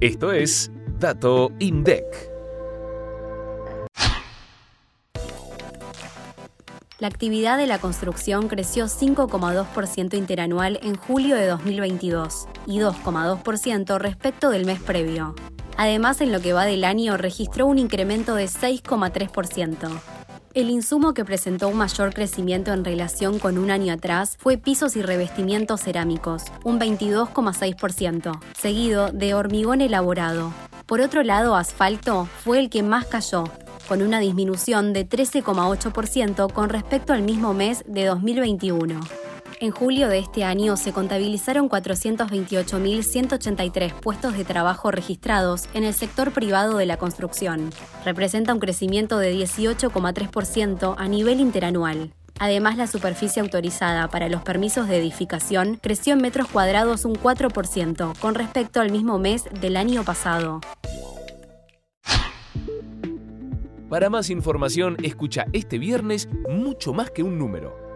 Esto es Dato INDEC. La actividad de la construcción creció 5,2% interanual en julio de 2022 y 2,2% respecto del mes previo. Además, en lo que va del año registró un incremento de 6,3%. El insumo que presentó un mayor crecimiento en relación con un año atrás fue pisos y revestimientos cerámicos, un 22,6%, seguido de hormigón elaborado. Por otro lado, asfalto fue el que más cayó, con una disminución de 13,8% con respecto al mismo mes de 2021. En julio de este año se contabilizaron 428.183 puestos de trabajo registrados en el sector privado de la construcción. Representa un crecimiento de 18,3% a nivel interanual. Además, la superficie autorizada para los permisos de edificación creció en metros cuadrados un 4% con respecto al mismo mes del año pasado. Para más información, escucha este viernes mucho más que un número